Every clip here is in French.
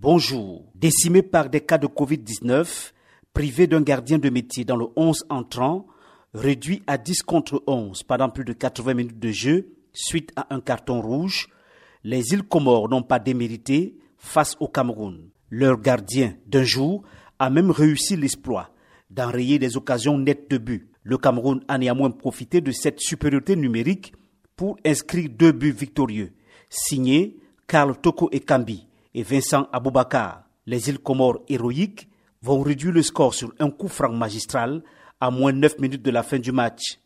Bonjour. Décimé par des cas de Covid-19, privé d'un gardien de métier dans le 11 entrant, réduit à 10 contre 11 pendant plus de 80 minutes de jeu suite à un carton rouge, les îles Comores n'ont pas démérité face au Cameroun. Leur gardien d'un jour a même réussi l'exploit d'enrayer des occasions nettes de but. Le Cameroun a néanmoins profité de cette supériorité numérique pour inscrire deux buts victorieux, signés Karl Toko Ekambi et Vincent Aboubakar. Les îles Comores héroïques vont réduire le score sur un coup franc magistral à moins 9 minutes de la fin du match.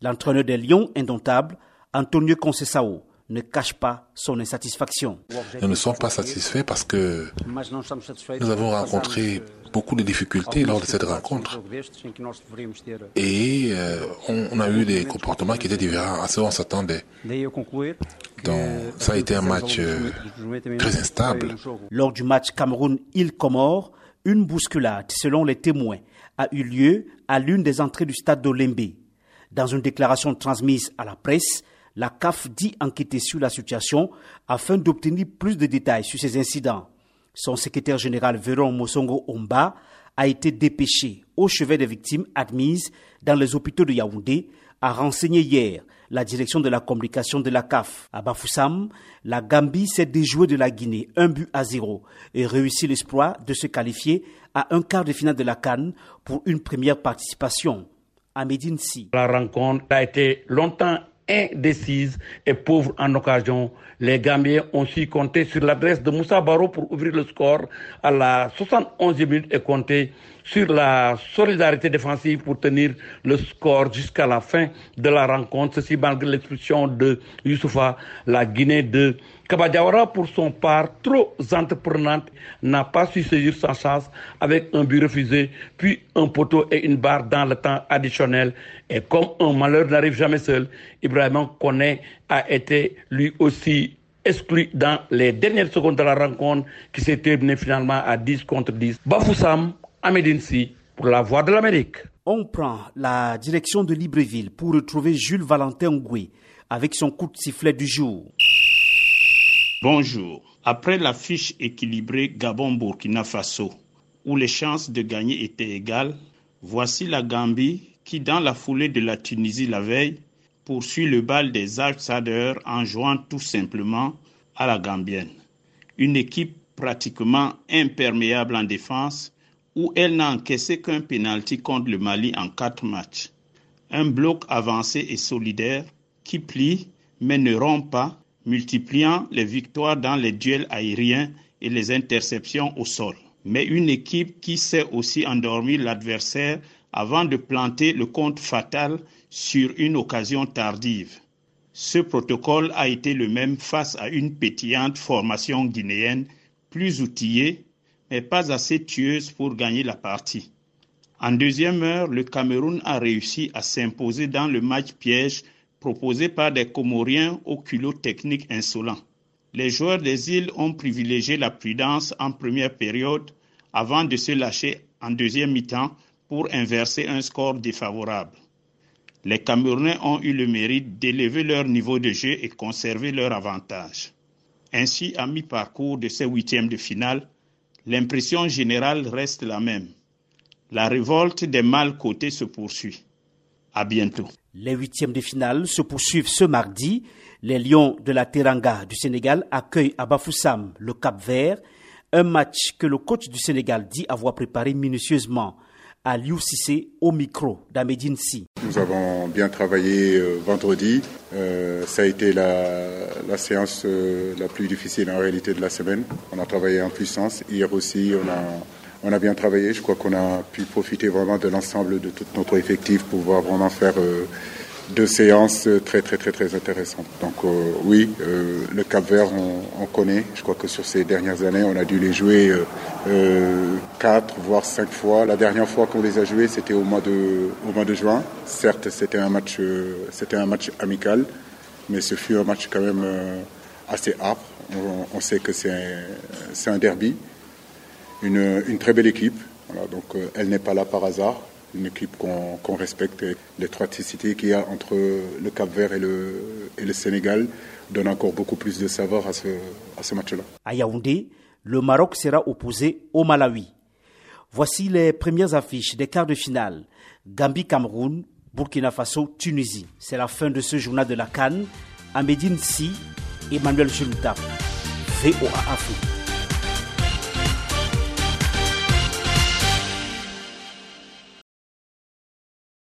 L'entraîneur des Lions indomptables, Antonio Concesao, ne cache pas son insatisfaction. Nous ne sommes pas satisfaits parce que nous avons rencontré beaucoup de difficultés lors de cette rencontre. Et euh, on, a eu des comportements qui étaient différents à ce qu'on s'attendait. Donc, ça a été un match euh, très instable. Lors du match Cameroun-Île-Comore, une bousculade, selon les témoins, a eu lieu à l'une des entrées du stade d'Olembe. Dans une déclaration transmise à la presse, la CAF dit enquêter sur la situation afin d'obtenir plus de détails sur ces incidents. Son secrétaire général Véron Mosongo Omba a été dépêché au chevet des victimes admises dans les hôpitaux de Yaoundé, a renseigné hier la direction de la communication de la CAF. À Bafoussam, la Gambie s'est déjouée de la Guinée, un but à zéro, et réussit l'espoir de se qualifier à un quart de finale de la Cannes pour une première participation. À Medine La rencontre a été longtemps indécise et pauvre en occasion. Les Gambiens ont su compter sur l'adresse de Moussa Baro pour ouvrir le score à la 71e minute et compter sur la solidarité défensive pour tenir le score jusqu'à la fin de la rencontre. Ceci malgré l'expulsion de Youssoufa, la Guinée de Kabadiawara, pour son part, trop entreprenante, n'a pas su saisir sa chance avec un but refusé, puis un poteau et une barre dans le temps additionnel. Et comme un malheur n'arrive jamais seul, Ibrahim Kone a été lui aussi exclu dans les dernières secondes de la rencontre qui s'est terminée finalement à 10 contre 10. Bafoussam, Amedinsi, pour la voix de l'Amérique. On prend la direction de Libreville pour retrouver Jules Valentin Ngoué avec son coup de sifflet du jour. Bonjour. Après la fiche équilibrée Gabon-Burkina Faso, où les chances de gagner étaient égales, voici la Gambie qui, dans la foulée de la Tunisie la veille, poursuit le bal des outsiders en jouant tout simplement à la Gambienne. Une équipe pratiquement imperméable en défense, où elle n'a encaissé qu'un pénalty contre le Mali en quatre matchs. Un bloc avancé et solidaire qui plie mais ne rompt pas multipliant les victoires dans les duels aériens et les interceptions au sol. Mais une équipe qui sait aussi endormir l'adversaire avant de planter le compte fatal sur une occasion tardive. Ce protocole a été le même face à une pétillante formation guinéenne plus outillée, mais pas assez tueuse pour gagner la partie. En deuxième heure, le Cameroun a réussi à s'imposer dans le match piège proposé par des Comoriens au culot technique insolent. Les joueurs des îles ont privilégié la prudence en première période avant de se lâcher en deuxième mi-temps pour inverser un score défavorable. Les Camerounais ont eu le mérite d'élever leur niveau de jeu et conserver leur avantage. Ainsi, à mi-parcours de ces huitièmes de finale, l'impression générale reste la même. La révolte des mal cotés se poursuit. À bientôt. Les huitièmes de finale se poursuivent ce mardi. Les Lions de la Teranga du Sénégal accueillent à Bafoussam le Cap Vert, un match que le coach du Sénégal dit avoir préparé minutieusement à Liu Sissé au micro d'Amedine Si. Nous avons bien travaillé euh, vendredi. Euh, ça a été la, séance euh, la plus difficile en réalité de la semaine. On a travaillé en puissance. Hier aussi, on a on a bien travaillé. Je crois qu'on a pu profiter vraiment de l'ensemble de tout notre effectif pour pouvoir vraiment faire euh, deux séances très très très très intéressantes. Donc euh, oui, euh, le Cap Vert, on, connaît. Je crois que sur ces dernières années, on a dû les jouer quatre voire cinq fois. La dernière fois qu'on les a joués, c'était au mois de juin. Certes, c'était un match amical, mais ce fut un match quand même assez âpre. On, sait que c'est un derby une, très belle équipe. Donc euh, elle n'est pas là par hasard. Une équipe qu'on qu respecte. L'étroiticité qu'il y a entre le Cap Vert et le, Sénégal donne encore beaucoup plus de savoir à ce, à ce match-là. À Yaoundé, le Maroc sera opposé au Malawi. Voici les premières affiches des quarts de finale. Gambie-Cameroun, Burkina Faso-Tunisie. C'est la fin de ce journal de la Cannes. Amédine Si, Emmanuel Chuluta, VOA Afrique.